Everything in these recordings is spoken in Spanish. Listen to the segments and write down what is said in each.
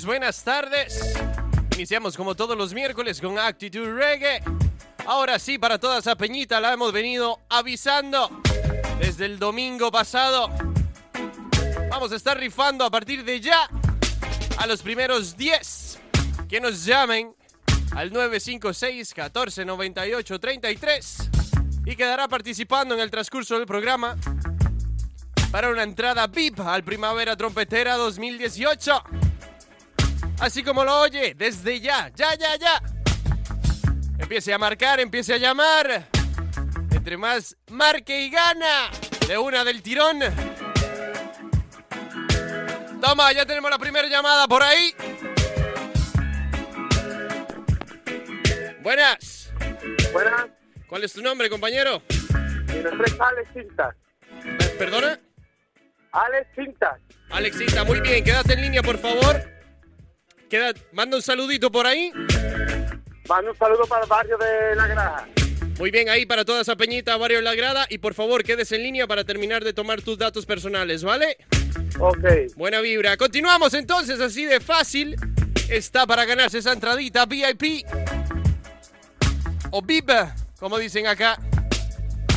Muy buenas tardes. Iniciamos como todos los miércoles con Actitude Reggae. Ahora sí, para toda esa peñita la hemos venido avisando desde el domingo pasado. Vamos a estar rifando a partir de ya a los primeros 10 que nos llamen al 956 14 98 33 y quedará participando en el transcurso del programa para una entrada VIP al Primavera Trompetera 2018. Así como lo oye, desde ya, ya, ya, ya. Empiece a marcar, empiece a llamar. Entre más marque y gana de una del tirón. Toma, ya tenemos la primera llamada por ahí. Buenas. Buenas, ¿Cuál es tu nombre, compañero? mi nombre es Alex Cintas. ¿Perdona? Alex Cintas. Alexita, muy bien, quédate en línea, por favor. Queda, manda un saludito por ahí. Mando un saludo para el barrio de La Graja. Muy bien, ahí para toda esa peñita, Barrio La Grada. Y por favor, quedes en línea para terminar de tomar tus datos personales, ¿vale? Ok. Buena vibra. Continuamos entonces, así de fácil. Está para ganarse esa entradita VIP. O VIP, como dicen acá.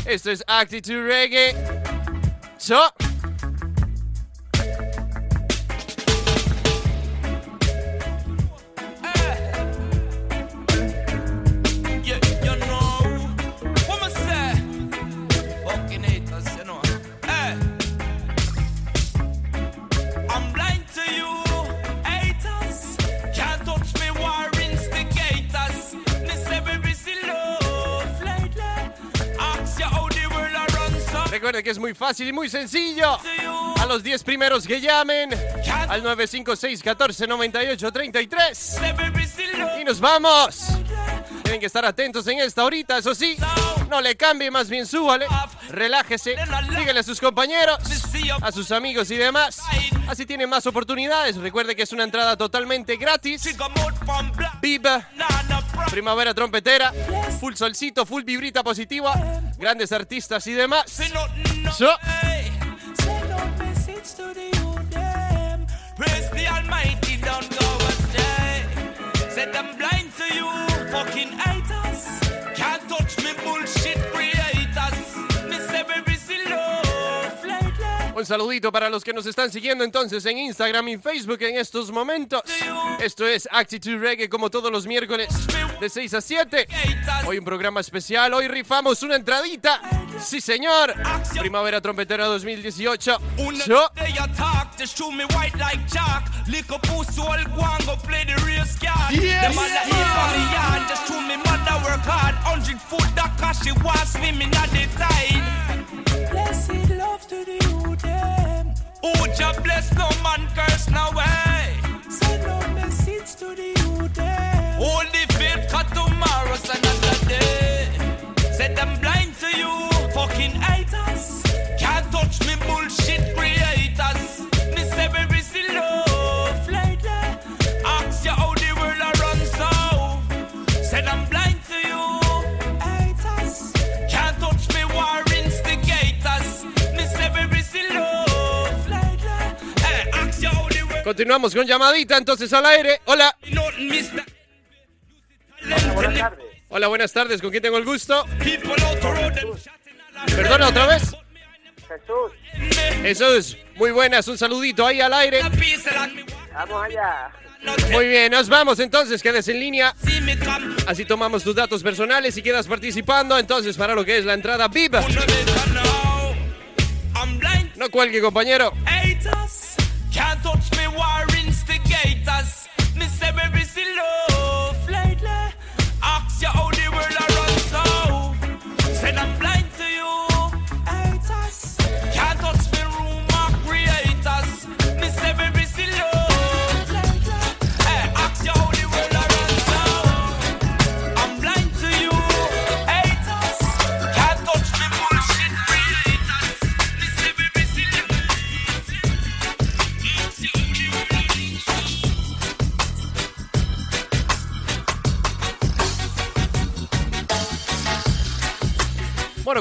Esto es Actitude Reggae. So. Que es muy fácil y muy sencillo. A los 10 primeros que llamen al 956 14 98 33. Every busy love. Y nos vamos. Tienen que estar atentos en esta horita, eso sí. No le cambie, más bien súbale. Relájese. Dígale a sus compañeros, a sus amigos y demás. Así tienen más oportunidades. Recuerde que es una entrada totalmente gratis. Viva. Primavera Trompetera. Full solcito, full vibrita positiva. Grandes artistas y demás. So. youth, them. Praise the Almighty, don't go astray. Said I'm blind to you, fucking Un saludito para los que nos están siguiendo entonces en Instagram y Facebook en estos momentos. Esto es Actitude Reggae como todos los miércoles de 6 a 7. Haters. Hoy un programa especial, hoy rifamos una entradita. Sí, señor. Primavera Trompetera 2018. Una So, day I talk, just show me white like chalk. Lick a pussy, all go and go play the race card. Yes, Them all a eat from me yard, just show me mother work hard. Hundred foot that cause she was swimming at the tide. Blessed love to the youth, them. Oh, Jah bless no man curse no way. Send no message to the youth, them. Hold the faith, cause tomorrow's another day. Said I'm blind to you, fucking haters. Continuamos con llamadita entonces al aire. Hola. Buenas tardes. Hola, buenas tardes. ¿Con quién tengo el gusto? Perdona otra vez. Jesús, Jesús, muy buenas. Un saludito ahí al aire. Vamos allá. Muy bien, nos vamos entonces. Quedes en línea. Así tomamos tus datos personales y quedas participando entonces para lo que es la entrada blind. No cuelgue, compañero. Can't touch me. War instigators. Miss every busy love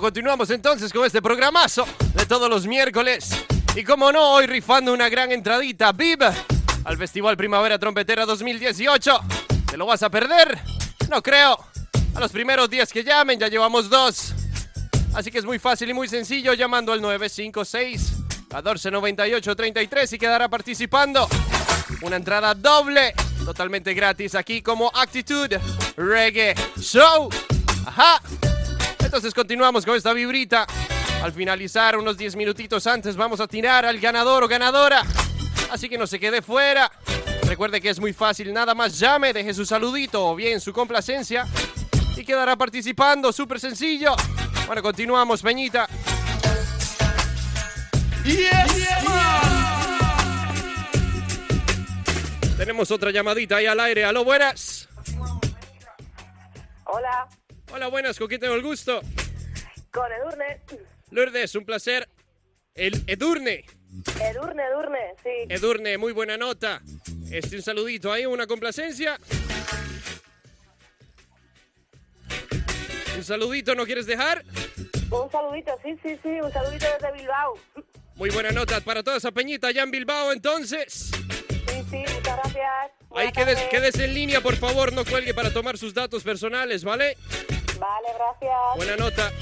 Continuamos entonces con este programazo de todos los miércoles. Y como no, hoy rifando una gran entradita, VIP, al Festival Primavera Trompetera 2018. ¿Te lo vas a perder? No creo. A los primeros días que llamen, ya llevamos dos. Así que es muy fácil y muy sencillo llamando al 956 1498 33 y quedará participando. Una entrada doble, totalmente gratis aquí como Actitude Reggae Show. Ajá. Entonces continuamos con esta vibrita. Al finalizar, unos 10 minutitos antes, vamos a tirar al ganador o ganadora. Así que no se quede fuera. Recuerde que es muy fácil, nada más llame, deje su saludito o bien su complacencia y quedará participando, súper sencillo. Bueno, continuamos, Peñita. Tenemos otra llamadita ahí al aire. Aló, buenas. Hola, Hola, buenas, ¿con quién tengo el gusto? con Edurne. Lourdes, un placer. El Edurne. Edurne, Edurne, sí. Edurne, muy buena nota. Este, un saludito ahí, una complacencia. Un saludito, ¿no quieres dejar? Un saludito, sí, sí, sí, un saludito desde Bilbao. Muy buena nota para toda esa peñita allá en Bilbao, entonces. Sí, sí, muchas gracias. Ahí Buenas tardes. quédese en línea, por favor, no cuelgue para tomar sus datos personales, ¿vale? Vale, gracias. Buena nota.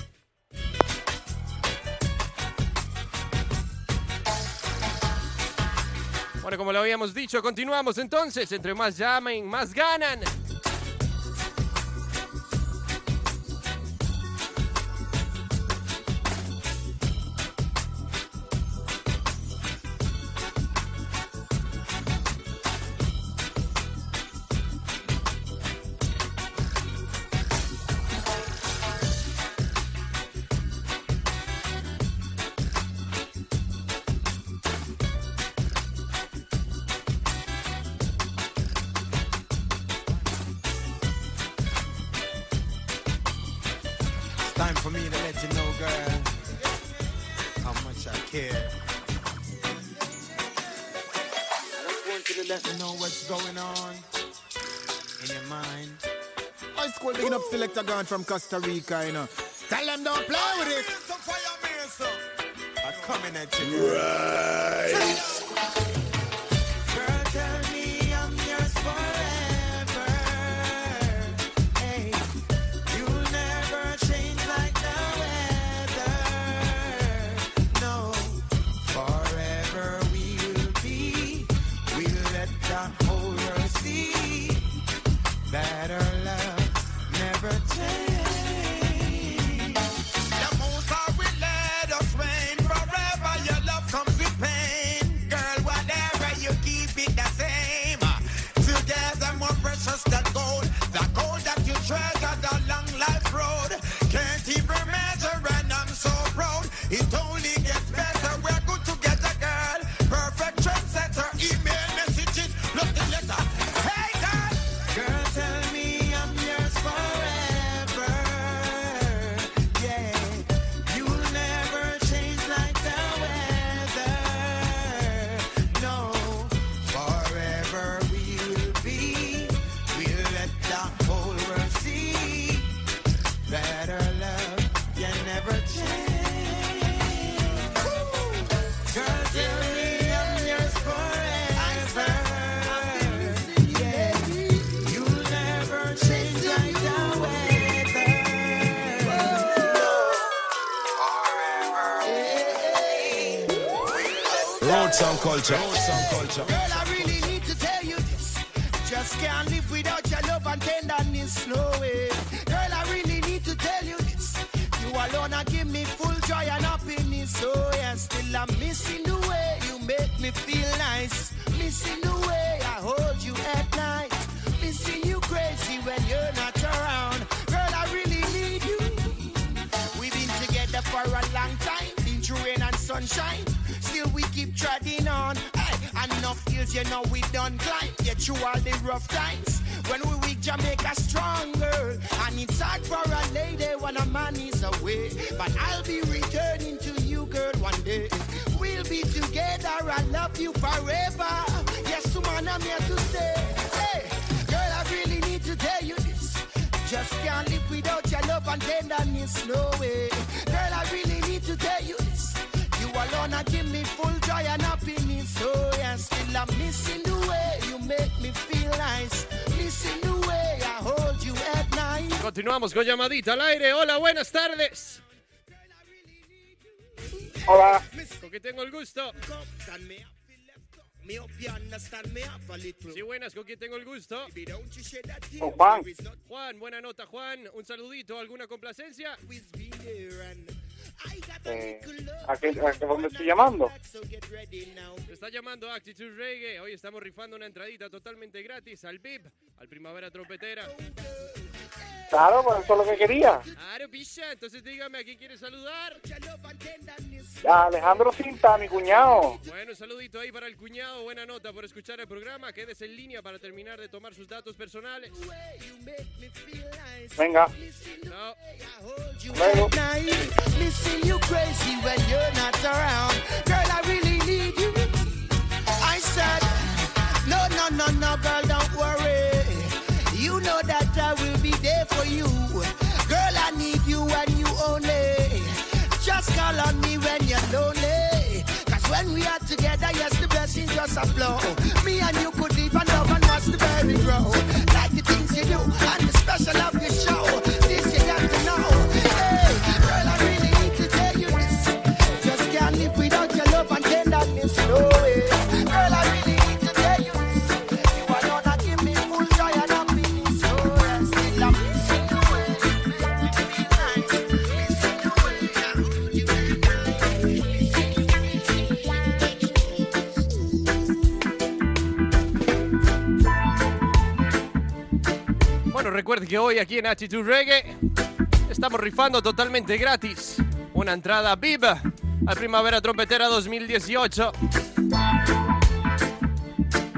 Bueno, como lo habíamos dicho, continuamos entonces. Entre más llamen, más ganan. I care. I just want you to let me know what's going on in your mind. High school digging up selector gone from Costa Rica, you know. Tell them don't play with it. I'm coming at you. Right. Culture. Girl, I really need to tell you this. Just can't live without your love and tenderness, no way. Girl, I really need to tell you this. You alone are give me full joy and happiness, oh yeah. Still I'm missing the way you make me feel nice. Missing the way I hold you at night. Missing you crazy when you're not around. Girl, I really need you. We've been together for a long time, been through rain and sunshine. Years, you know we done climb. Get through all the rough times. When we weak, Jamaica stronger. And it's hard for a lady when a man is away. But I'll be returning to you, girl, one day. We'll be together. I love you forever. Yes, woman, I'm here to stay. Hey, girl, I really need to tell you this. Just can't live without your love and tenderness, no way. Girl, I really need to tell you this. You alone are give me full Listen the way you make me feel nice. Listen the way I hold you at night. Continuamos con llamadita al aire. Hola, buenas tardes. Hola, ¿Con qué tengo el gusto? Sí, buenas, ¿con quién tengo el gusto? Con Juan. Juan, buena nota, Juan. Un saludito, ¿alguna complacencia? Eh, ¿a, qué, a qué- dónde estoy llamando? Te está llamando Actitude Reggae. Hoy estamos rifando una entradita totalmente gratis al VIP, al Primavera Trompetera. Claro, pues eso es lo que quería. Claro, picha. Entonces dígame, ¿a quién quiere saludar? A Alejandro Cinta, mi cuñado. Bueno, un saludito ahí para el cuñado. Buena nota por escuchar el programa. Quédese en línea para terminar de tomar sus datos personales. Venga. You Luego. When we are together, yes, the blessings just a flow. Me and you could live and love and watch the baby grow. Like the things you do and the special of your show. Recuerde que hoy aquí en Attitude Reggae estamos rifando totalmente gratis una entrada VIP al Primavera Trompetera 2018.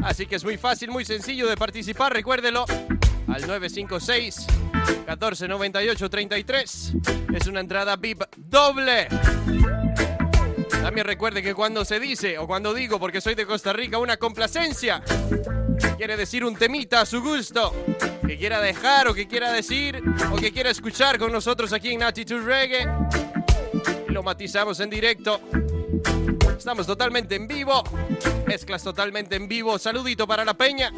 Así que es muy fácil, muy sencillo de participar, recuérdelo al 956 1498 33. Es una entrada VIP doble. También recuerde que cuando se dice o cuando digo, porque soy de Costa Rica, una complacencia, quiere decir un temita a su gusto, que quiera dejar o que quiera decir o que quiera escuchar con nosotros aquí en Attitude Reggae. Lo matizamos en directo. Estamos totalmente en vivo, mezclas totalmente en vivo. Saludito para la peña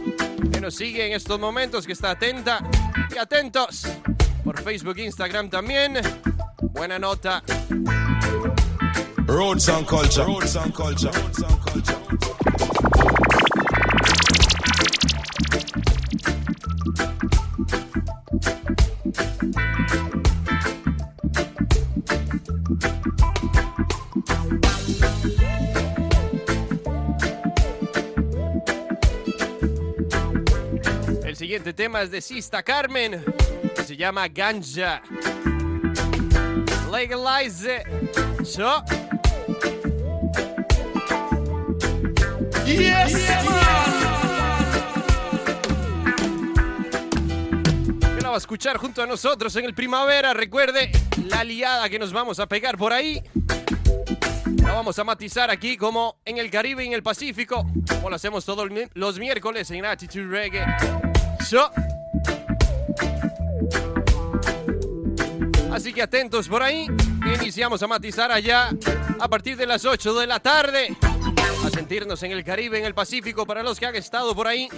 que nos sigue en estos momentos, que está atenta y atentos por Facebook, Instagram también. Buena nota. Roots and culture. And culture. And culture. El siguiente tema es de Sista Carmen, se llama Ganja. Legalize it. So. Que la va a escuchar junto a nosotros en el primavera. Recuerde la liada que nos vamos a pegar por ahí. La vamos a matizar aquí como en el Caribe y en el Pacífico, como lo hacemos todos los miércoles en Attitude Reggae. So. Así que atentos por ahí. Iniciamos a matizar allá a partir de las 8 de la tarde. A sentirnos en el Caribe, en el Pacífico, para los que han estado por ahí.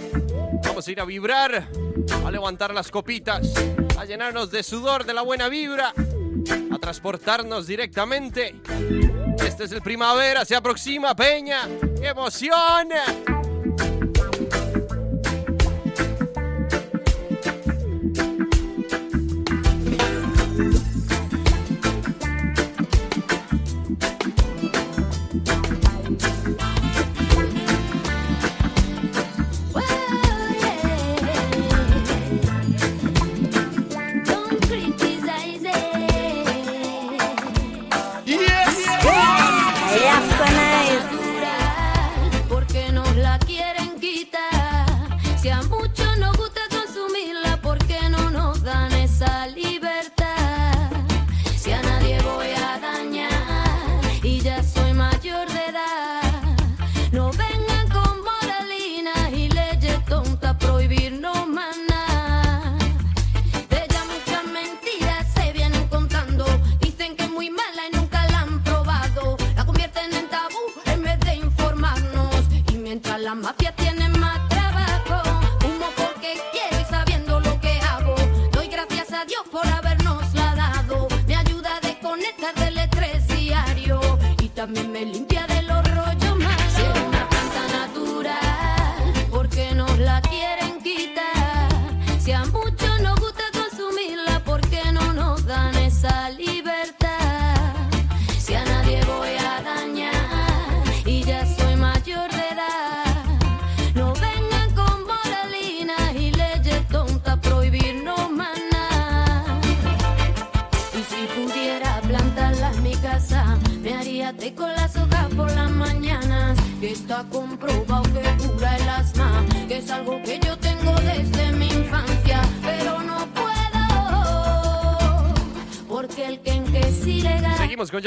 Vamos a ir a vibrar, a levantar las copitas, a llenarnos de sudor, de la buena vibra, a transportarnos directamente. Este es el primavera, se aproxima, Peña. ¡Qué emoción!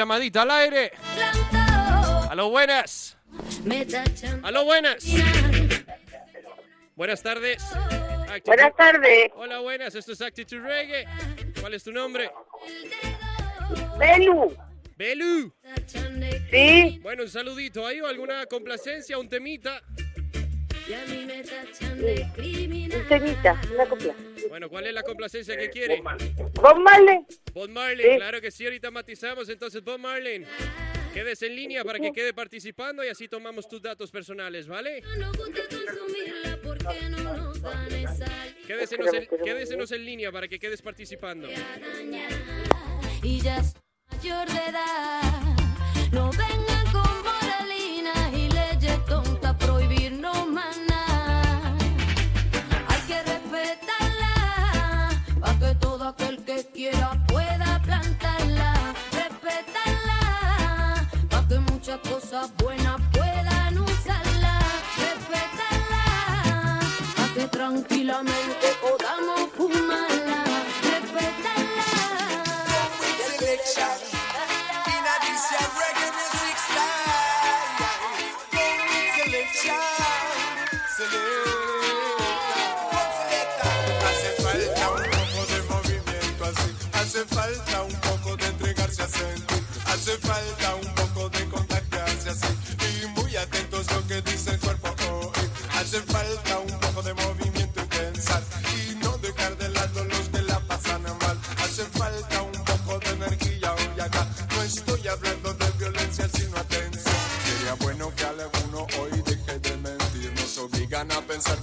llamadita al aire. A lo buenas. A lo buenas. Buenas tardes. Buenas tardes. Hola, buenas. Esto es Actitud Reggae. ¿Cuál es tu nombre? Belu. Belu. Sí. Bueno, un saludito. ¿Hay alguna complacencia, un temita? Un temita, una copla. Bueno, ¿cuál es la complacencia que quiere? Bob Marley. Bob Marley, sí. claro que sí, ahorita matizamos entonces Bob Marley. Quédese en línea para que quede participando y así tomamos tus datos personales, ¿vale? Quédesenos en, quédesenos en línea para que quedes participando. Y ya mayor de edad, no venga muchas cosas buenas puedan usarla, respetarla, a que tranquilamente.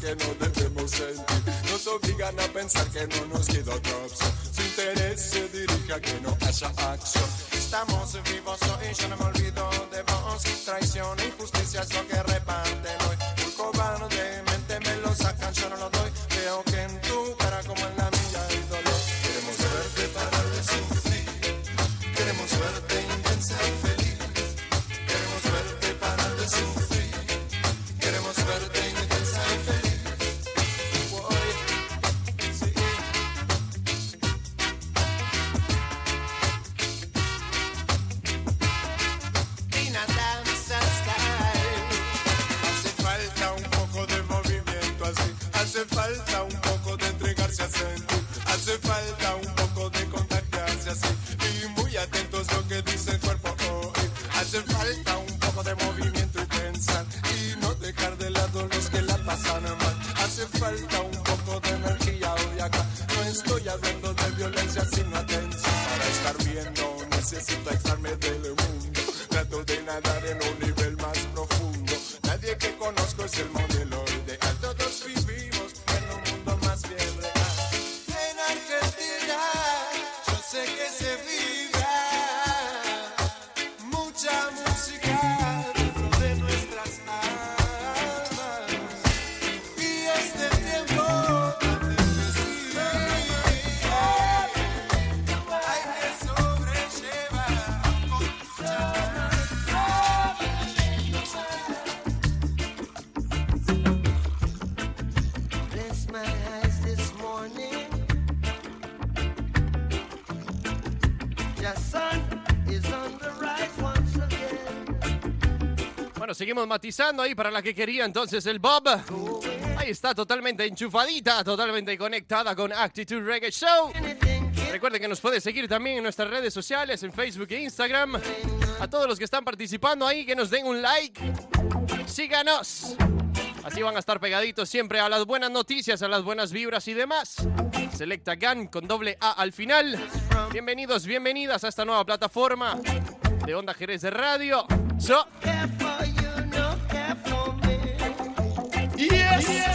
que no debemos sentir. Nos obligan a pensar que no nos queda otra opción. Su interés se dirige a que no haya acción. Estamos vivos matizando ahí para la que quería entonces el Bob. Ahí está totalmente enchufadita, totalmente conectada con Actitude Reggae Show. Recuerden que nos puede seguir también en nuestras redes sociales, en Facebook e Instagram. A todos los que están participando ahí, que nos den un like. Síganos. Así van a estar pegaditos siempre a las buenas noticias, a las buenas vibras y demás. Selecta GAN con doble A al final. Bienvenidos, bienvenidas a esta nueva plataforma de Onda Jerez de Radio. So All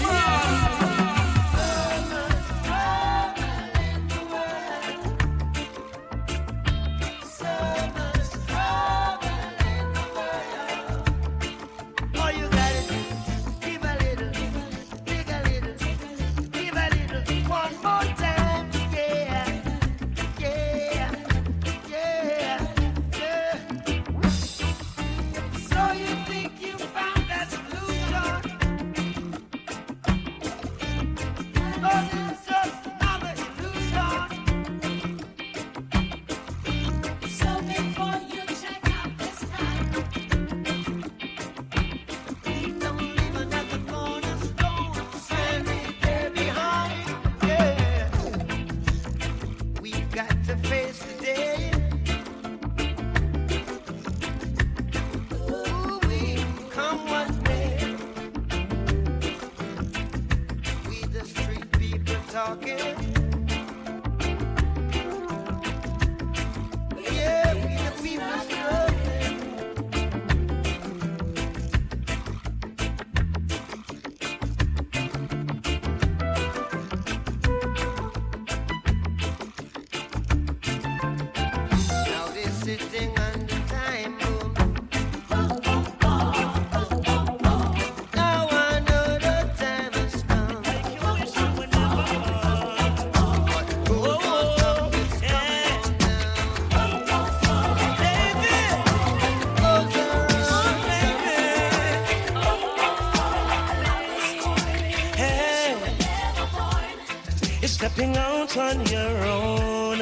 on your own.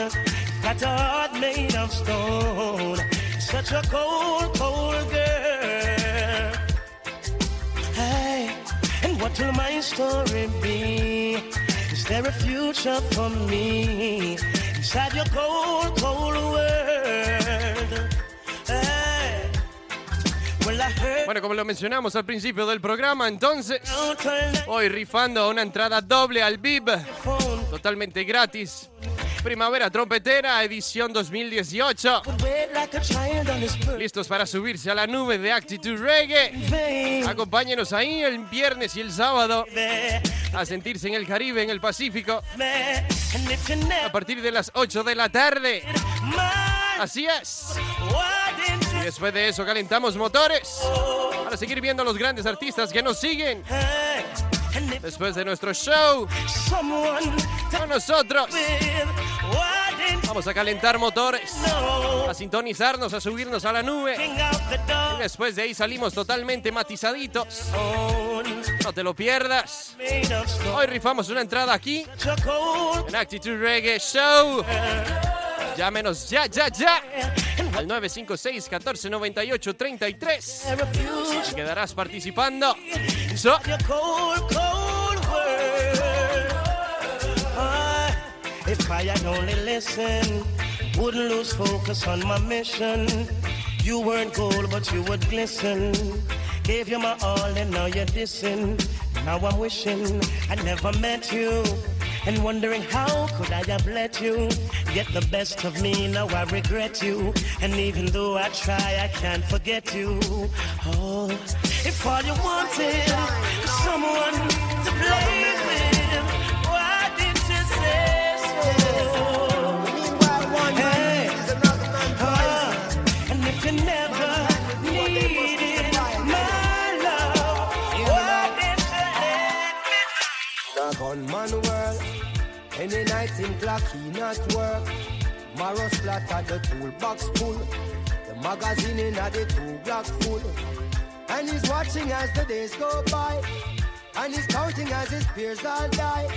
Got a heart made of stone. Such a cold, cold girl. Hey, and what will my story be? Is there a future for me inside your cold, cold world? Hey, well, I heard. bueno, como lo mencionamos al principio del programa, entonces, hoy rifando una entrada doble al BIB, phone. Totalmente gratis. Primavera Trompetera, edición 2018. Wait like a child on his Listos para subirse a la nube de Actitude Reggae. Acompáñenos ahí el viernes y el sábado a sentirse en el Caribe, en el Pacífico, a partir de las 8 de la tarde. Así es. Y después de eso calentamos motores para seguir viendo a los grandes artistas que nos siguen después de nuestro show con nosotros. Vamos a calentar motores, a sintonizarnos, a subirnos a la nube. Después de ahí salimos totalmente matizaditos. No te lo pierdas. Hoy rifamos una entrada aquí en Actitude Reggae Show. Llámenos ya, ya, ya al 956 1498 33 refuge. y quedarás participando. So, if I had only listened, wouldn't lose focus on my mission. You weren't gold, but you would glisten. Gave you my all, and now you're dissing. Now I'm wishing I never met you. And wondering how could I have let you get the best of me? Now I regret you. And even though I try, I can't forget you. Oh, if all you wanted was someone to play with, any night in clock he not work. Marrow splatter the toolbox full, the magazine in a the two block full. And he's watching as the days go by, and he's counting as his peers all die.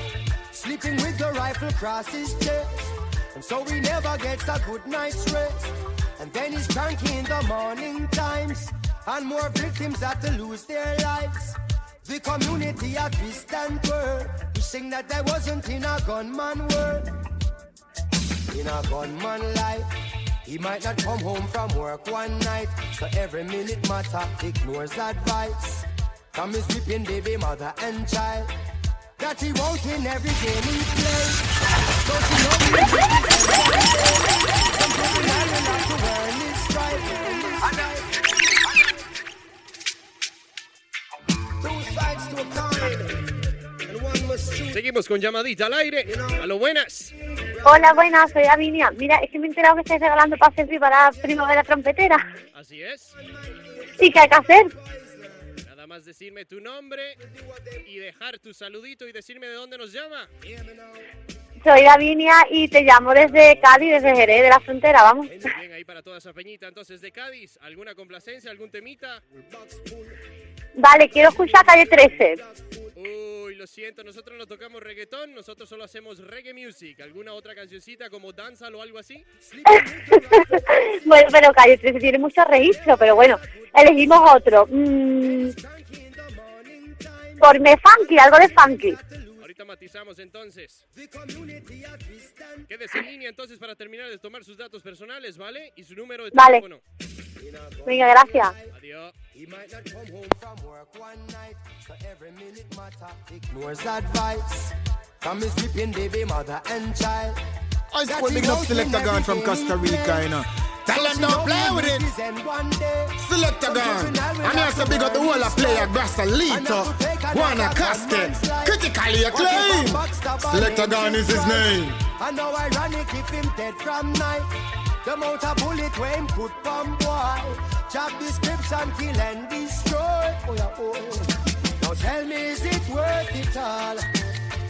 Sleeping with the rifle across his chest, and so he never gets a good night's rest. And then he's cranky in the morning times, and more victims have to lose their lives. The community a twist and twirl, wishing that I wasn't in a gunman world. In a gunman life, he might not come home from work one night, so every minute matter ignores advice. From his weeping baby mother and child. That he won't in every game he plays. Don't you know he Some people now will have to Seguimos con llamadita al aire. A lo buenas. Hola, buenas, soy Avinia. Mira, es que me he enterado que estáis regalando pases VIP para la primavera trompetera. Así es. ¿Y qué hay que hacer? Nada más decirme tu nombre y dejar tu saludito y decirme de dónde nos llama. Soy Davinia y te llamo desde Cádiz, desde Jerez, de la frontera, vamos. Bien, ahí para toda esa peñita entonces de Cádiz. ¿Alguna complacencia, algún temita? Vale, quiero escuchar Calle 13. Uy, lo siento, nosotros no tocamos reggaetón, nosotros solo hacemos reggae music. ¿Alguna otra cancioncita como danza o algo así? bueno, pero Calle 13 tiene mucho registro, pero bueno, elegimos otro. Mm, por me funky, algo de funky. Ahorita matizamos entonces. Quédese en línea entonces para terminar de tomar sus datos personales, ¿vale? Y su número de Vale. teléfono. Venga, gracias. Adiós. He might not come home from work one night, so every minute matter. Ignores advice from his weeping baby mother and child. I swear big up Selector Gun from Costa Rica, you know. Tell them don't play with it. Selector Gun. And also big up the whole of player Brasalito. Juana Caste. Critically acclaimed. Selector Gun is his name. And now ironic if him dead from night. The amount of bullet where him put from boy. Job description, kill and destroy. Oh, yeah, oh. Now tell me, is it worth it all?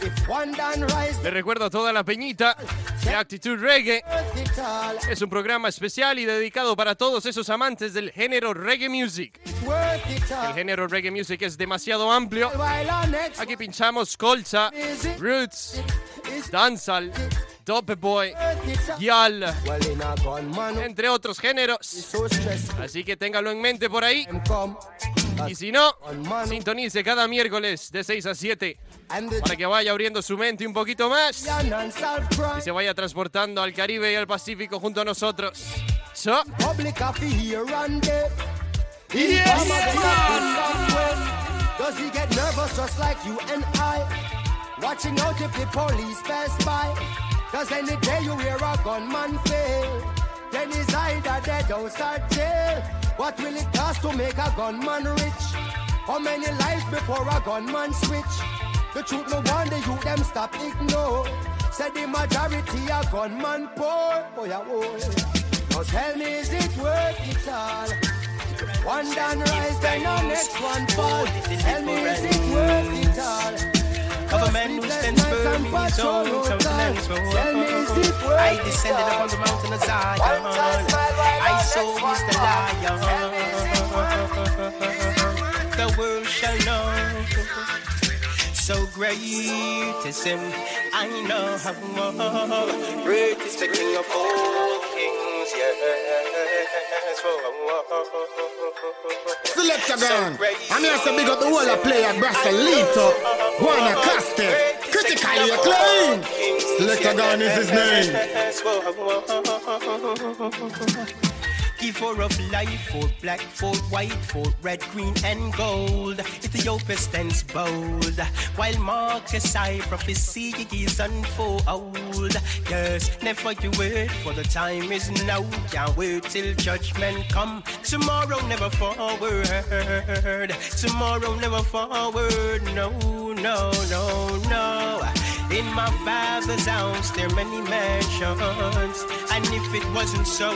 If one done rise, Le recuerdo a toda la peñita de Actitud Reggae. Es un programa especial y dedicado para todos esos amantes del género reggae music. El género reggae music es demasiado amplio. Aquí pinchamos colcha, roots, dancehall, dope boy, gunman, entre otros géneros. Así que téngalo en mente por ahí. Y si no, sintonice cada miércoles de 6 a 7 and the para que vaya abriendo su mente un poquito más y se vaya transportando al Caribe y al Pacífico junto a nosotros. So, Public Cause any day you hear a gunman fail. Then he's either dead or jail. What will it cost to make a gunman rich? How many lives before a gunman switch? The truth no wonder you them stop ignore. Said the majority a gunman poor. Oh yeah, oh. Now tell me, is it worth it all? One done rise, then the next one fall. Tell me, is it worth it all? Of a man who stands firm in his own countenance. Tell me, is it worth I descended upon the mountain of Zion. I saw is the lion. The world shall know. So great is him, I know. Great is the King of all kings, yes. Selector Gun. And also big up the whole of player Brasalito. Juana Caste. Critically acclaimed. Selector Gun is his name. For of life, for black, for white, for red, green, and gold. Ethiopia stands bold, while Marcus I prophecy is unfold. Yes, never you wait, for the time is now. Can't wait till judgment come. Tomorrow never forward. Tomorrow never forward. No, no, no, no. In my father's house there are many mansions, and if it wasn't so,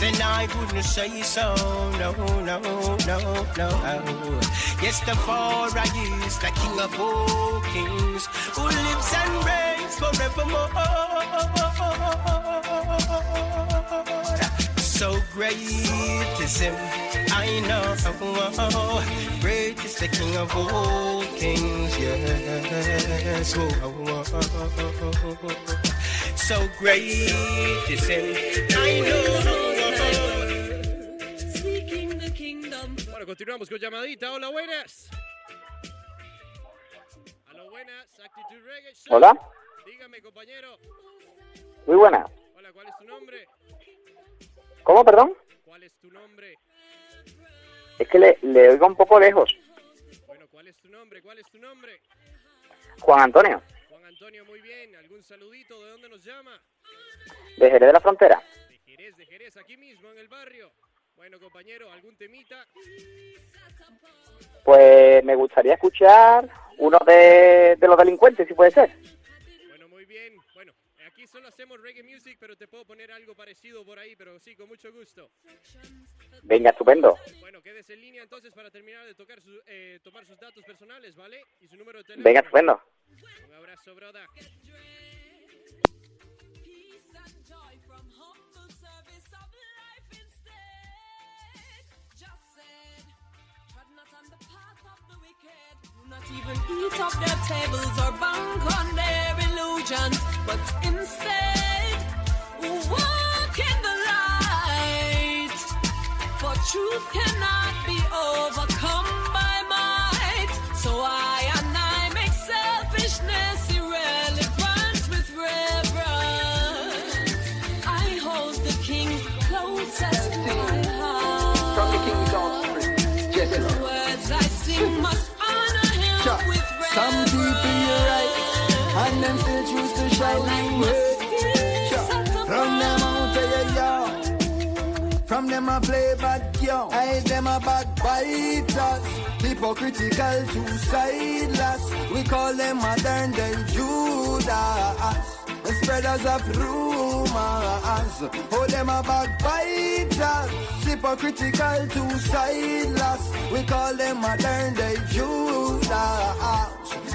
then I wouldn't say so. No, no, no, no. Yes, the Father is the King of all kings, who lives and reigns forevermore. So great is him, I know. Great is the King of all kings, yes. So great is him, I know. Bueno, continuamos con llamadita. Hola, buenas. Hola, buenas. Actitud Reggae Show. Hola. Dígame, compañero. Muy buena. Hola, ¿cuál es tu nombre? ¿Cómo, perdón? ¿Cuál es tu nombre? Es que le, le oigo un poco lejos. Bueno, ¿cuál es tu nombre? ¿Cuál es tu nombre? Juan Antonio, Juan Antonio, muy bien. ¿Algún saludito? ¿De dónde nos llama? de Jerez de la Frontera. De Jerez, de Jerez, aquí mismo en el barrio. Bueno, compañero, ¿algún temita? Pues me gustaría escuchar uno de, de los delincuentes, si puede ser. Bueno, muy bien. Bueno, aquí solo hacemos reggae music, pero te puedo poner algo parecido por ahí, pero sí, con mucho gusto. Venga, estupendo. Bueno, quédese en línea entonces para terminar de tocar su- eh, tomar sus datos personales, ¿vale? Y su número de teléfono. Venga, estupendo. Un abrazo, broda. Not even eat off their tables or bank on their illusions, but instead walk in the light. For truth cannot be overcome by might. So I and I make selfishness irrelevant with reverence. I hold the king closest to my heart. From the King George Street, The words I sing must with Some people you're right, and them still choose to shine. Sure. Run them out of your yard. From them I play bad girl. I them a backbiters. Hypocritical two sideless. We call them modern day Judas. Spreaders of rumors. Oh, them a backbiters. Hypocritical two sideless. We call them modern day Judas.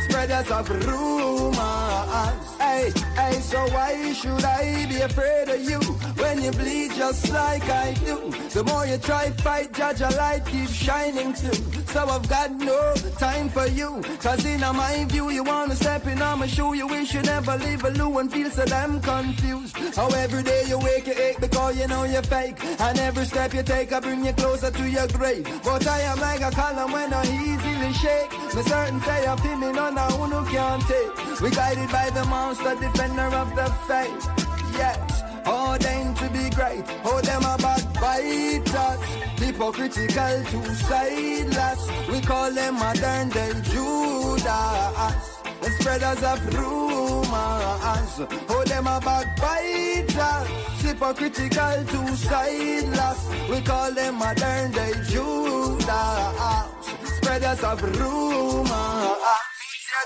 Spreaders of rumors. Hey, hey, so why should I be afraid of you when you bleed just like I do? The more you try to fight, judge a light keeps shining too. So I've got no time for you. Cause in my view, you wanna step in on my shoe. You wish you never leave a loo and feel so damn confused. How every day you wake, you ache because you know you're fake. And every step you take, I bring you closer to your grave. But I am like a column when I easily shake. Me certain say I feel me none of who can't take. We guided by the monster, defender of the faith. Yes. Oh, Ordained to be great, oh them a backbiters Hypocritical two sideless We call them modern day Judas. The spreaders of rumors. Oh them a backbiters Hypocritical two sideless We call them modern day Judas. Spreaders of rumors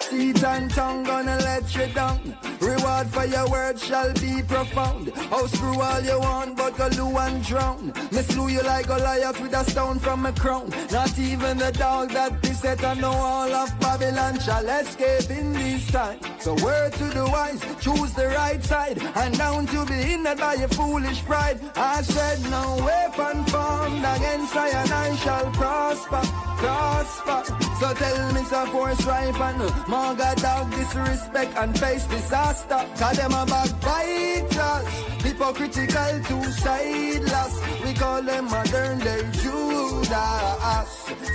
Teeth and tongue gonna let you down. Reward for your words shall be profound. Oh, screw all you want, but go loo and drown. Me slew you like a Goliath with a stone from a crown. Not even the dog that be set on the wall of Babylon shall escape in this time. So word to the wise, choose the right side, and down to be hindered by your foolish pride. I said no weapon formed against I and I shall prosper, prosper. So tell me some force ripe and Maga dog disrespect and face disaster. Cause them a backbiters, hypocritical two sideless. We call them modern day Judas,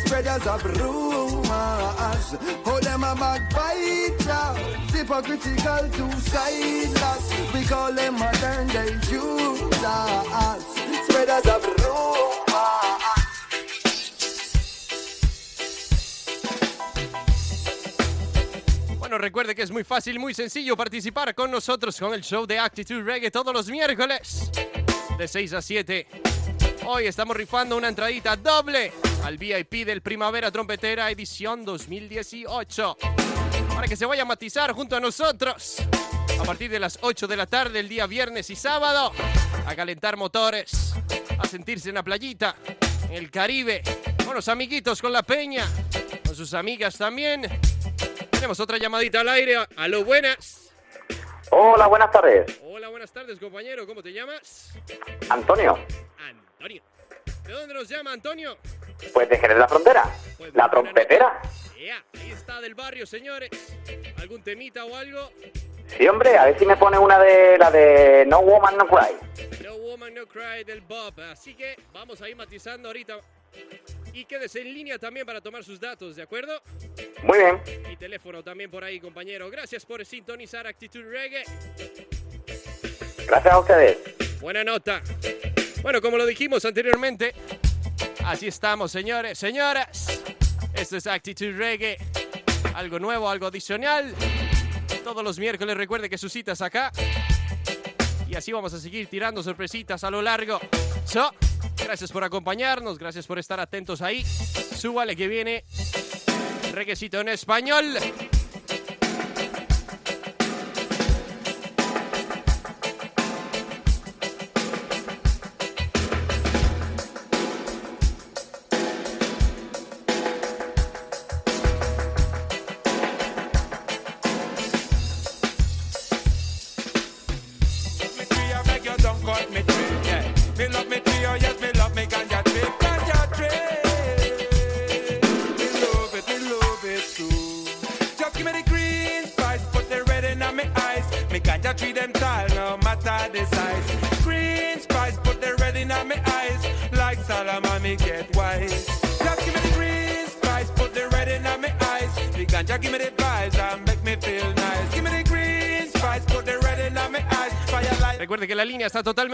spreaders of rumors. Oh, them a backbiters, hypocritical two sideless. We call them modern day Judas, spreaders of rumors. Recuerde que es muy fácil, muy sencillo participar con nosotros con el show de Actitude Reggae todos los miércoles de 6 a 7. Hoy estamos rifando una entradita doble al VIP del Primavera Trompetera edición 2018 para que se vaya a matizar junto a nosotros a partir de las 8 de la tarde el día viernes y sábado a calentar motores, a sentirse en la playita, en el Caribe, con los amiguitos, con la peña, con sus amigas también. Tenemos otra llamadita al aire. Aló, buenas. Hola, buenas tardes. Hola, buenas tardes, compañero. ¿Cómo te llamas? Antonio, Antonio. ¿De dónde nos llama Antonio? pues de Jerez la Frontera. Pues La trompetera. Ea, ahí está del barrio, señores. ¿Algún temita o algo? Sí, hombre, a ver si me pone una de la de No Woman No Cry. No Woman No Cry del Bob. Así que vamos a ir matizando ahorita. Y quédese en línea también para tomar sus datos, ¿de acuerdo? Muy bien. Y teléfono también por ahí, compañero. Gracias por sintonizar Actitud Reggae. Gracias a ustedes. Buena nota. Bueno, como lo dijimos anteriormente, Así estamos, señores, señoras. Esto es Actitude Reggae. Algo nuevo, algo adicional. Todos los miércoles recuerde que sus citas acá. Y así vamos a seguir tirando sorpresitas a lo largo. So, gracias por acompañarnos, gracias por estar atentos ahí. Súbale que viene requesito en español.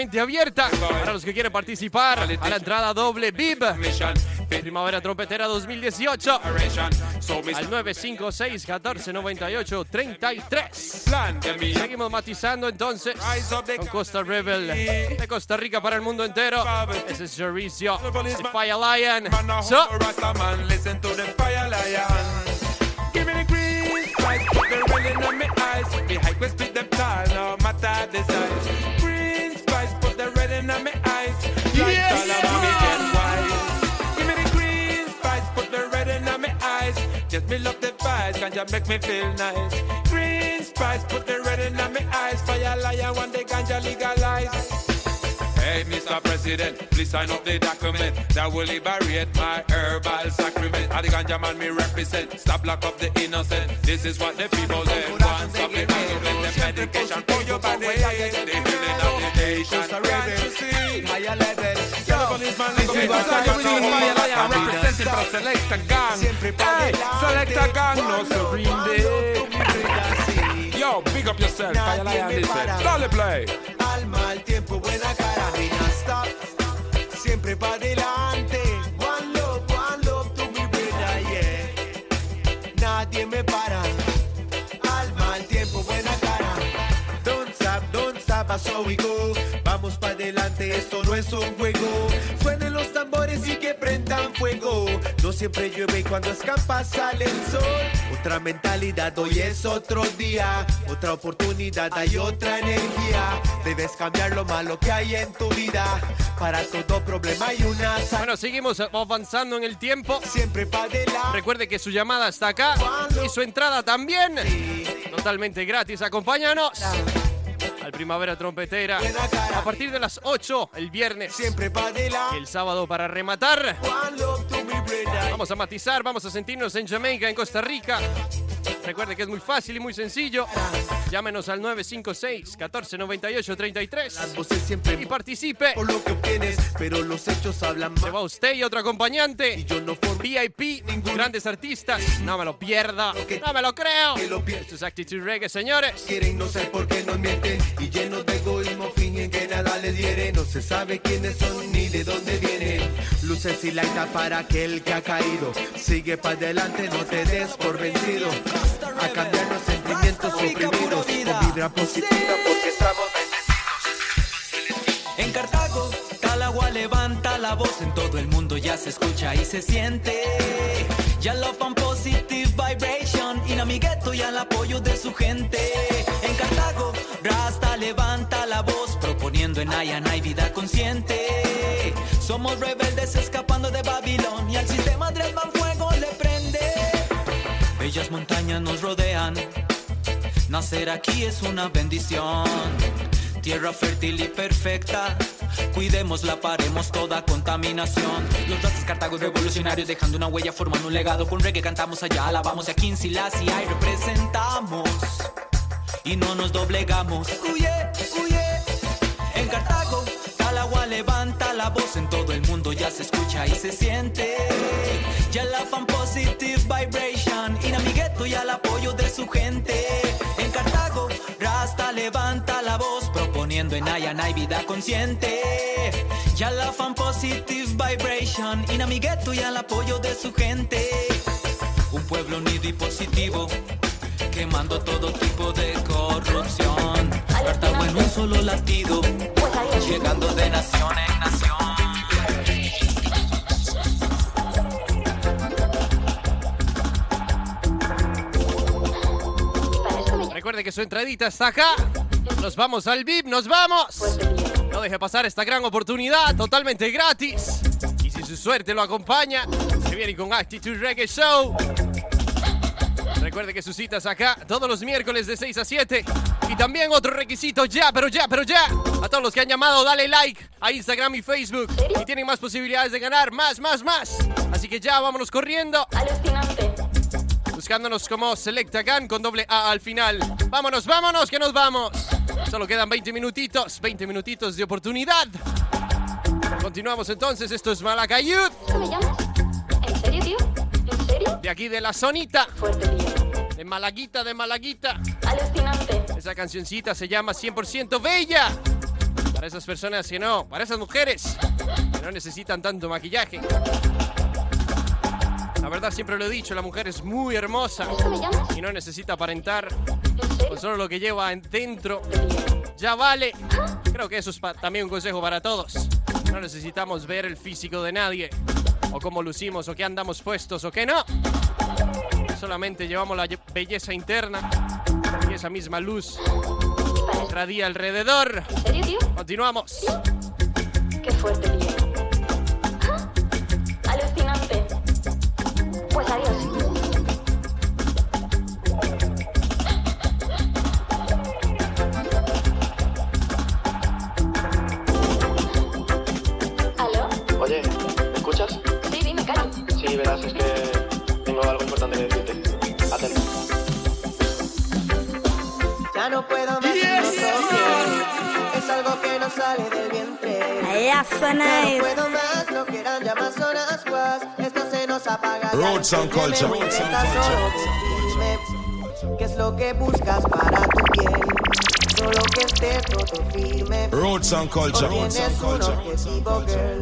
Totalmente abierta para los que quieren participar a la entrada doble VIP. Primavera Trompetera 2018 al 956 14 98 33. Seguimos matizando entonces con Costa Rebel de Costa Rica para el mundo entero. Ese es Servicio Fire Lion. So. Give me the Just me love the vibes, ganja make me feel nice. Green spice, put the red in me eyes. Fire lion, want the ganja legalize. Hey, Mr. President, please sign up the document that will liberate my herbal sacrament. I the ganja man me represent. Stop lock up the innocent. This is what the people they want. Stop the argument, the medication for your body. The healing of the nation. Can't you see? Higher level. Yo, policeman, listen, Siempre this is pa' your team, for Selecta Gang. Siempre pa' Hey, adelante. Selecta Gang, no se rinde. Yo, big up yourself, me listen. para. Dale play. Al mal tiempo, buena cara, mira, stop. Siempre pa' adelante. One love, one love to mi brother, yeah. Nadie me para. Al mal tiempo, buena cara. Don't stop, don't stop, how we go. Vamos pa' adelante, esto no es un juego. Suenen los tambores y que prendan fuego. No siempre llueve y cuando escampa sale el sol. Otra mentalidad, hoy es otro día. Otra oportunidad, hay otra energía. Debes cambiar lo malo que hay en tu vida. Para todo problema hay una salida. bueno, seguimos avanzando en el tiempo. Siempre pa' adelante. Recuerde que su llamada está acá y su entrada también. Totalmente gratis. Acompáñanos al Primavera Trompetera a partir de las 8 el viernes Siempre el sábado para rematar. Vamos a matizar, vamos a sentirnos en Jamaica, en Costa Rica. Recuerde que es muy fácil y muy sencillo. Llámenos al 956 1498 33 Las voces siempre y participe. por lo que obtienes, pero los hechos hablan Se va usted y otro acompañante. Y yo no VIP, grandes artistas. No me lo pierda. No me lo creo. que lo pierda. Esto es Actitude Reggae, señores. Quieren no sé por qué nos mienten y llenos de egoísmo fingen que nada les diere. No se sabe quiénes son ni de dónde vienen. Luces y laita para aquel que ha caído. Sigue para adelante, no te des por vencido. A cambiar los sentimientos oprimidos con vibra positiva porque estamos En Cartago, Talagua levanta la voz, en todo el mundo ya se escucha y se siente. Ya love and positive vibration, y amigueto y al apoyo de su gente. En Cartago, Rasta levanta la voz, proponiendo en Ayanay vida consciente. Somos rebeldes escapando de Babilón, y al sistema del fuego le. Bellas montañas nos rodean, nacer aquí es una bendición. Tierra fértil y perfecta. Cuidémosla, paremos toda contaminación. Los rastas cartagos revolucionarios dejando una huella, formando un legado. Con reggae cantamos allá, alabamos a King Selassie y representamos. Y no nos doblegamos. Huye, huye. En Cartago, Levanta la voz. En todo el mundo ya se escucha y se siente. Ya la fan positive vibration. Y amigueto y al apoyo de su gente. En Cartago, Rasta levanta la voz. Proponiendo poniendo en Ayana y vida consciente. Ya la fan positive vibration, y mi gueto y al apoyo de su gente. Un pueblo unido y positivo, quemando todo tipo de corrupción. Cartago en un solo latido, llegando de nación en nación. Recuerde que su entradita está acá. Nos vamos al VIP, nos vamos. No deje pasar esta gran oportunidad, totalmente gratis. Y si su suerte lo acompaña, se viene con Attitude Reggae Show. Recuerde que sus citas acá todos los miércoles de 6 a 7. Y también otro requisito, ya, pero ya, pero ya. A todos los que han llamado, dale like a Instagram y Facebook. Y tienen más posibilidades de ganar, más, más, más. Así que ya, vámonos corriendo. Buscándonos como Selecta Gun con doble A al final. Vámonos, vámonos, que nos vamos. Solo quedan 20 minutitos, 20 minutitos de oportunidad. Continuamos entonces, esto es Malacayud. ¿Me llamas? ¿En serio, tío? ¿En serio? De aquí de la zonita. De Malaguita, de Malaguita. Alucinante. Esa cancioncita se llama 100% Bella. Para esas personas que no, para esas mujeres que no necesitan tanto maquillaje. La verdad siempre lo he dicho, la mujer es muy hermosa y no necesita aparentar con solo lo que lleva dentro. Ya vale. Creo que eso es también un consejo para todos. No necesitamos ver el físico de nadie, o cómo lucimos, o qué andamos puestos, o qué no. Solamente llevamos la belleza interna y esa misma luz irradia alrededor. ¿En serio, tío? Continuamos. Qué fuerte, tío. Ya Ya no puedo más, no quieran llamar zonas guas. Esto se nos apaga. ya Roots and culture. Roots and ¿Qué es lo que buscas para tu piel? Solo que esté todo firme. Roots and culture. Roots and culture.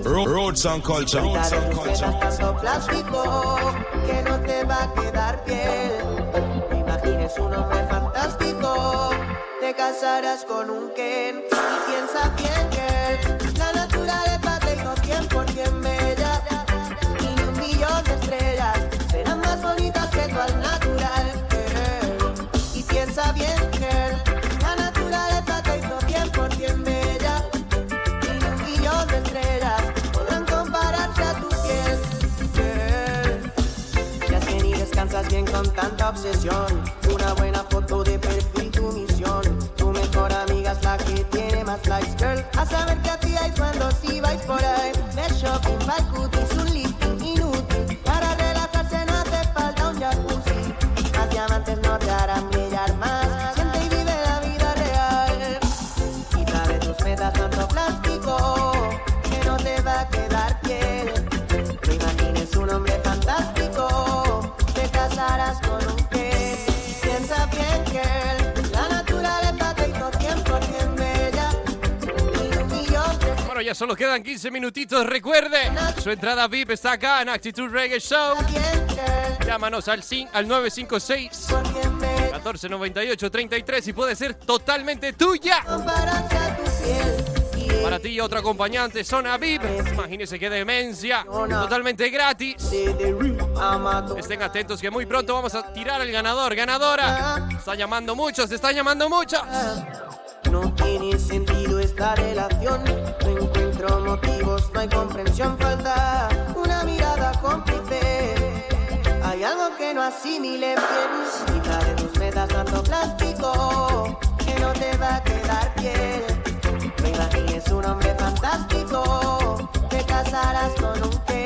girl. Roots and culture. Roots and culture. tanto plástico que no te va a quedar piel. No imagines un hombre fantástico, te casarás con un Ken y piensa bien que la porque solo quedan 15 minutitos. Recuerde, su entrada VIP está acá en Actitud Reggae Show. Llámanos al, cin- al 956 1498 33 y puede ser totalmente tuya. Para ti y otro acompañante, Zona VIP. Imagínese qué demencia. Totalmente gratis. Estén atentos que muy pronto vamos a tirar al ganador, ganadora. Están llamando muchos, están llamando muchos. No tiene sentido esta relación. Encuentro motivos, no hay comprensión, falta una mirada cómplice. Hay algo que no asimile bien. Quita de tus metas tanto plástico que no te va a quedar piel. No imagines un hombre fantástico. Te casarás con un que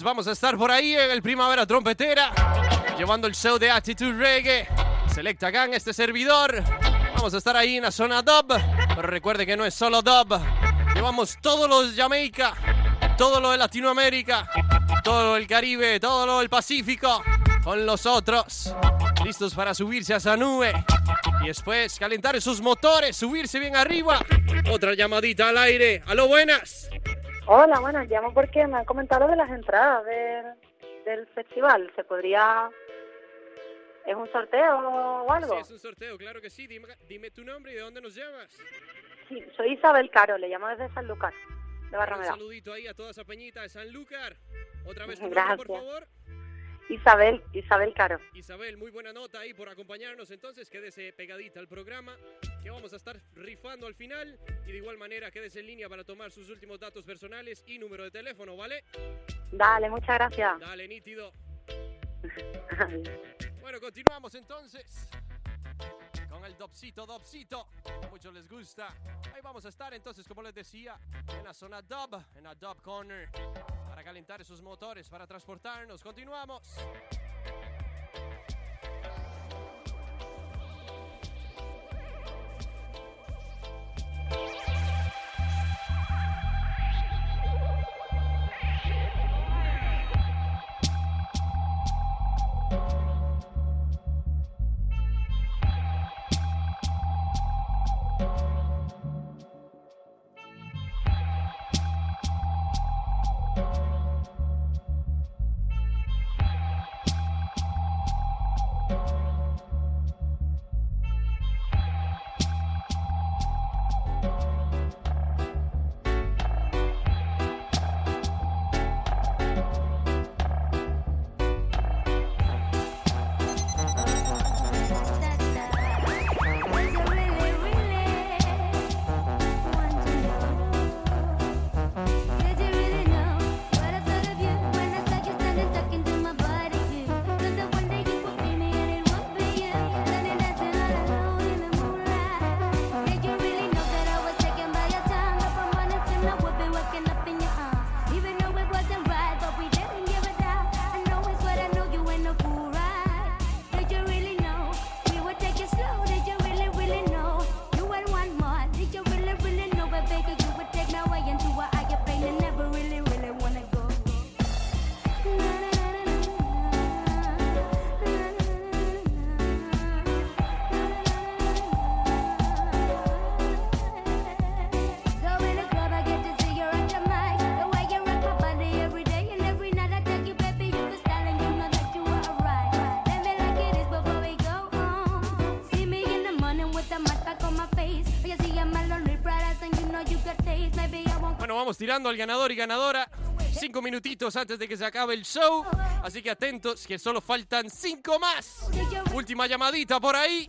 vamos a estar por ahí en el Primavera Trompetera, llevando el show de Attitude Reggae, Selecta Gang, este servidor. Vamos a estar ahí en la zona dub, pero recuerde que no es solo dub. Llevamos todo lo de Jamaica, todo lo de Latinoamérica, todo lo del Caribe, todo lo del Pacífico, con los otros, listos para subirse a esa nube y después calentar sus motores, subirse bien arriba. Otra llamadita al aire. A lo buenas! Hola, bueno, llamo porque me han comentado de las entradas del, del festival. ¿Se podría...? ¿Es un sorteo o algo? Sí, es un sorteo, claro que sí. Dime, dime tu nombre y de dónde nos llamas. Sí, soy Isabel Caro, le llamo desde San Lucas, de Un Barrameda. saludito ahí a toda esa peñita de Sanlúcar. Otra vez tu nombre, por Gracias. favor. Isabel, Isabel Caro. Isabel, muy buena nota ahí por acompañarnos. Entonces, quédese pegadita al programa que vamos a estar rifando al final. Y de igual manera, quédese en línea para tomar sus últimos datos personales y número de teléfono, ¿vale? Dale, muchas gracias. Dale, nítido. Bueno, continuamos entonces con el Dopsito Dopsito. A muchos les gusta. Ahí vamos a estar entonces, como les decía, en la zona Dub, en la Dub Corner, calentar esos motores, para transportarnos. Continuamos. Tirando al ganador y ganadora. Cinco minutitos antes de que se acabe el show. Así que atentos, que solo faltan cinco más. Última llamadita por ahí.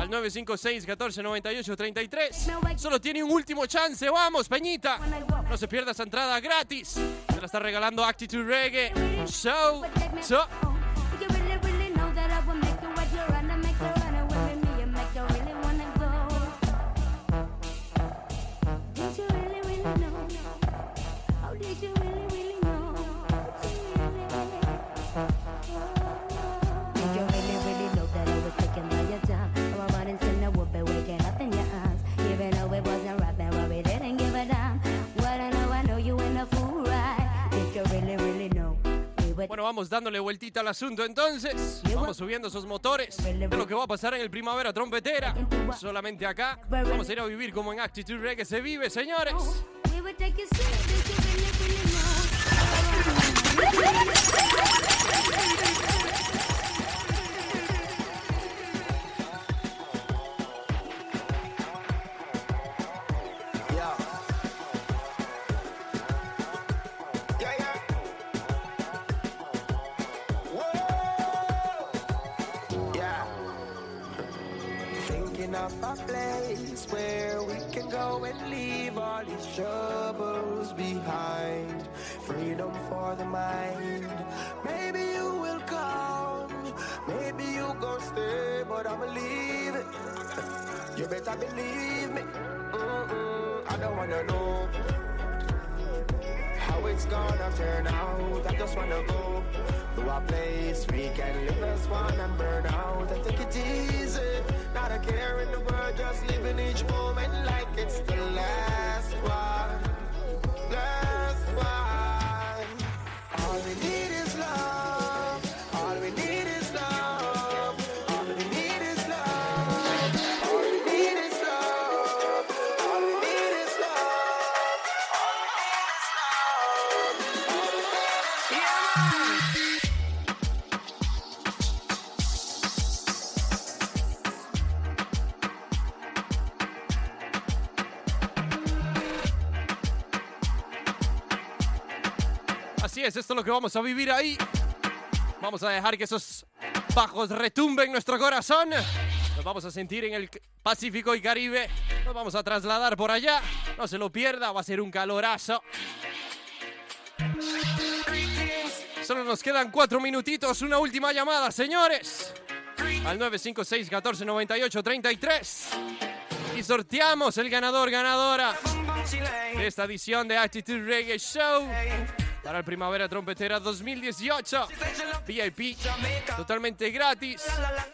Al 956-1498-33. Solo tiene un último chance. Vamos, Peñita. No se pierda esa entrada gratis. Se la está regalando Actitude Reggae. Show. So- Bueno, vamos dándole vueltita al asunto entonces. Vamos subiendo esos motores de lo que va a pasar en el Primavera Trompetera. Solamente acá. Vamos a ir a vivir como en Actitude Reggae se vive, señores. And leave all these troubles behind. Freedom for the mind. Maybe you will come. Maybe you gon' stay, but I'ma leave it. You better believe me. Mm-mm, I don't wanna know it's gonna turn out. I just wanna go to a place we can live as one and burn out and take it easy. Not a care in the world, just living each moment like it's the last one. Así es, esto es lo que vamos a vivir ahí. Vamos a dejar que esos bajos retumben en nuestro corazón. Nos vamos a sentir en el Pacífico y Caribe. Nos vamos a trasladar por allá. No se lo pierda, va a ser un calorazo. Solo nos quedan cuatro minutitos, una última llamada, señores. Al 956 14 98 33. Y sorteamos el ganador, ganadora de esta edición de Attitude Reggae Show para el Primavera Trompetera 2018. VIP, totalmente gratis,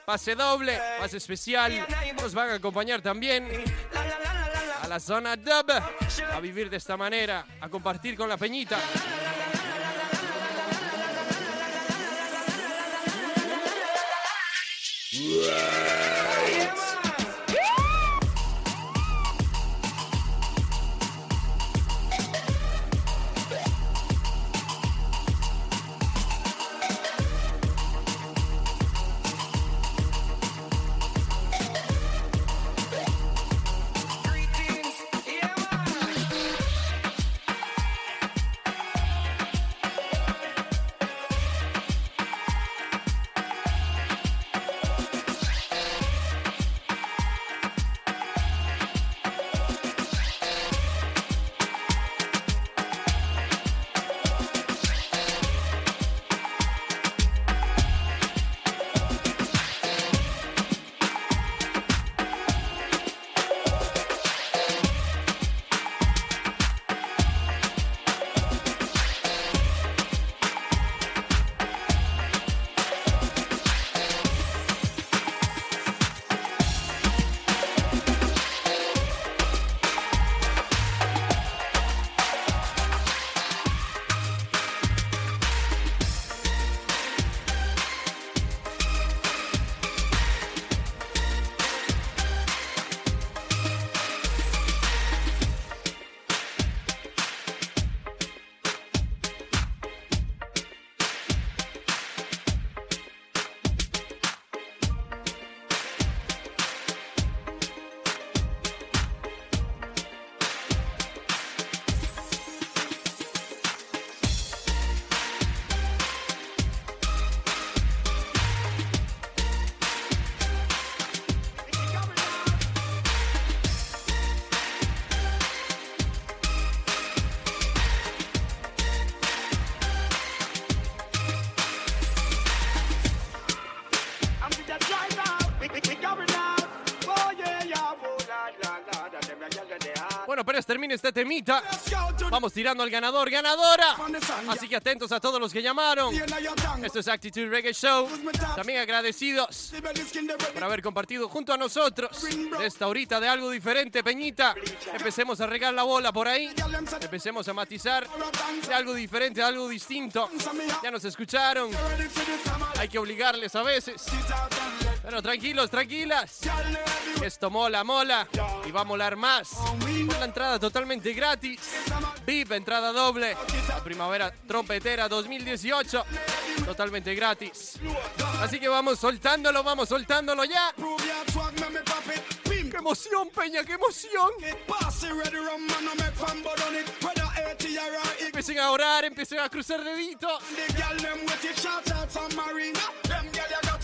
pase doble, pase especial. Nos van a acompañar también a la zona dub, a vivir de esta manera, a compartir con la peñita. I'm termine este temita, vamos tirando al ganador, ganadora. Así que atentos a todos los que llamaron. Esto es Actitude Reggae Show. También agradecidos por haber compartido junto a nosotros esta horita de algo diferente, Peñita. Empecemos a regar la bola por ahí. Empecemos a matizar de algo diferente, algo distinto. Ya nos escucharon. Hay que obligarles a veces. Bueno, tranquilos, tranquilas. Esto mola, mola. Y va a molar más. Con la entrada totalmente gratis. VIP, entrada doble. La primavera trompetera 2018. Totalmente gratis. Así que vamos soltándolo, vamos soltándolo ya. ¡Qué emoción, Peña! ¡Qué emoción! Empiecen a orar, empiecen a cruzar deditos.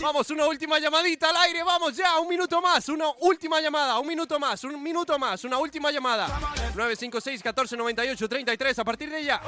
Vamos, una última llamadita al aire, vamos ya, un minuto más, una última llamada, un minuto más, un minuto más, una última llamada. 956 14 98 33 a partir de ya.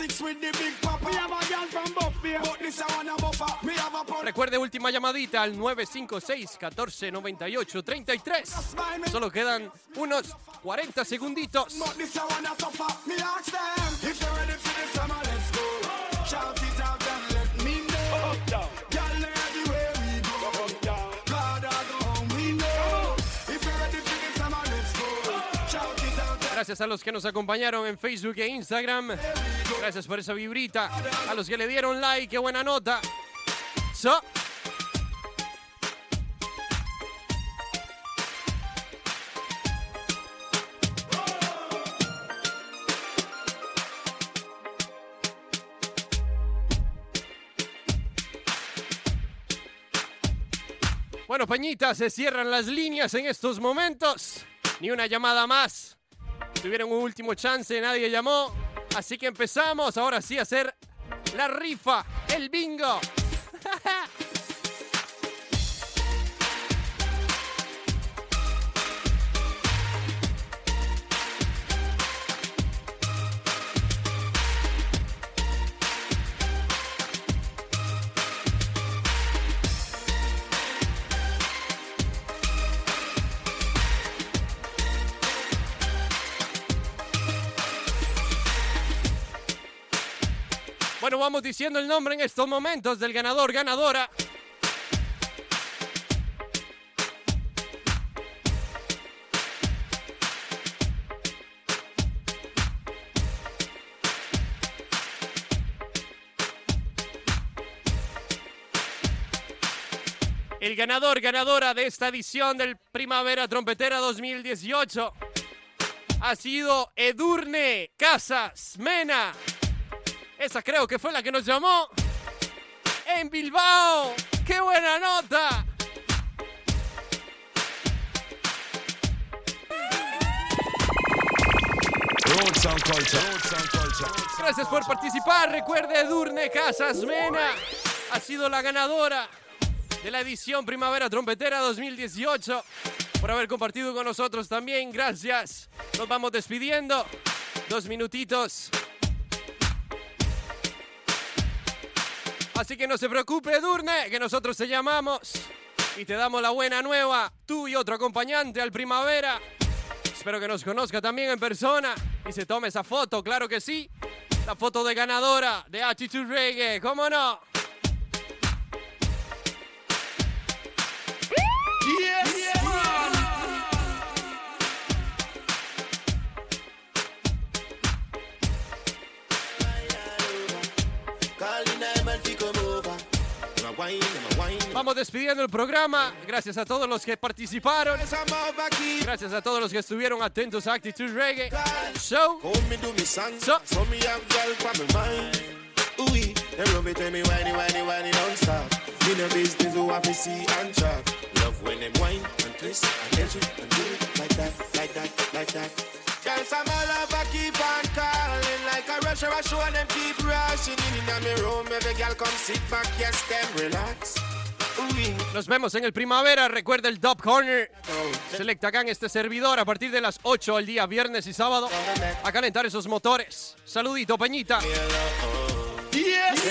On the R6 with the big papa. We have a girl from Buffalo, but this I wanna buffer. Me have a pon- Recuerde última llamadita al 956 14 98 33. Solo quedan unos 40 segunditos. But this I wanna tougher. Me ask them if you're ready for the summer, let's go. Shout it out and let me know. Girl, everywhere we go. God, I go home, we know. If you're ready for the summer, let's go. Shout it out and Gracias a los que nos acompañaron en Facebook e Instagram. Gracias por esa vibrita. A los que le dieron like, qué buena nota. So. Bueno, Peñita, se cierran las líneas en estos momentos. Ni una llamada más. Tuvieron un último chance, nadie llamó. Así que empezamos ahora sí a hacer la rifa, el bingo. vamos diciendo el nombre en estos momentos del ganador, ganadora. El ganador, ganadora de esta edición del Primavera Trompetera 2018 ha sido Edurne Casas Mena. Esa creo que fue la que nos llamó en Bilbao. ¡Qué buena nota! Gracias por participar. Recuerde, Edurne Casas Mena ha sido la ganadora de la edición Primavera Trompetera 2018. Por haber compartido con nosotros también. Gracias. Nos vamos despidiendo. Dos minutitos. Así que no se preocupe, Edurne, que nosotros te llamamos y te damos la buena nueva, tú y otro acompañante al primavera. Espero que nos conozca también en persona y se tome esa foto, claro que sí. La foto de ganadora de Attitude Reggae, ¿cómo no? Vamos despidiendo el programa. Gracias a todos los que participaron. Gracias a todos los que estuvieron atentos a Attitude Reggae Show. So. Girls, I'm all over, keep on calling like a rush show and them keep rushing in in my room. Every girl come sit back, yes, them relax. Nos vemos en el primavera. Recuerda el Top Corner. Selecta acá en este servidor a partir de las 8 al día, viernes y sábado. A calentar esos motores. Saludito, Peñita. Yes,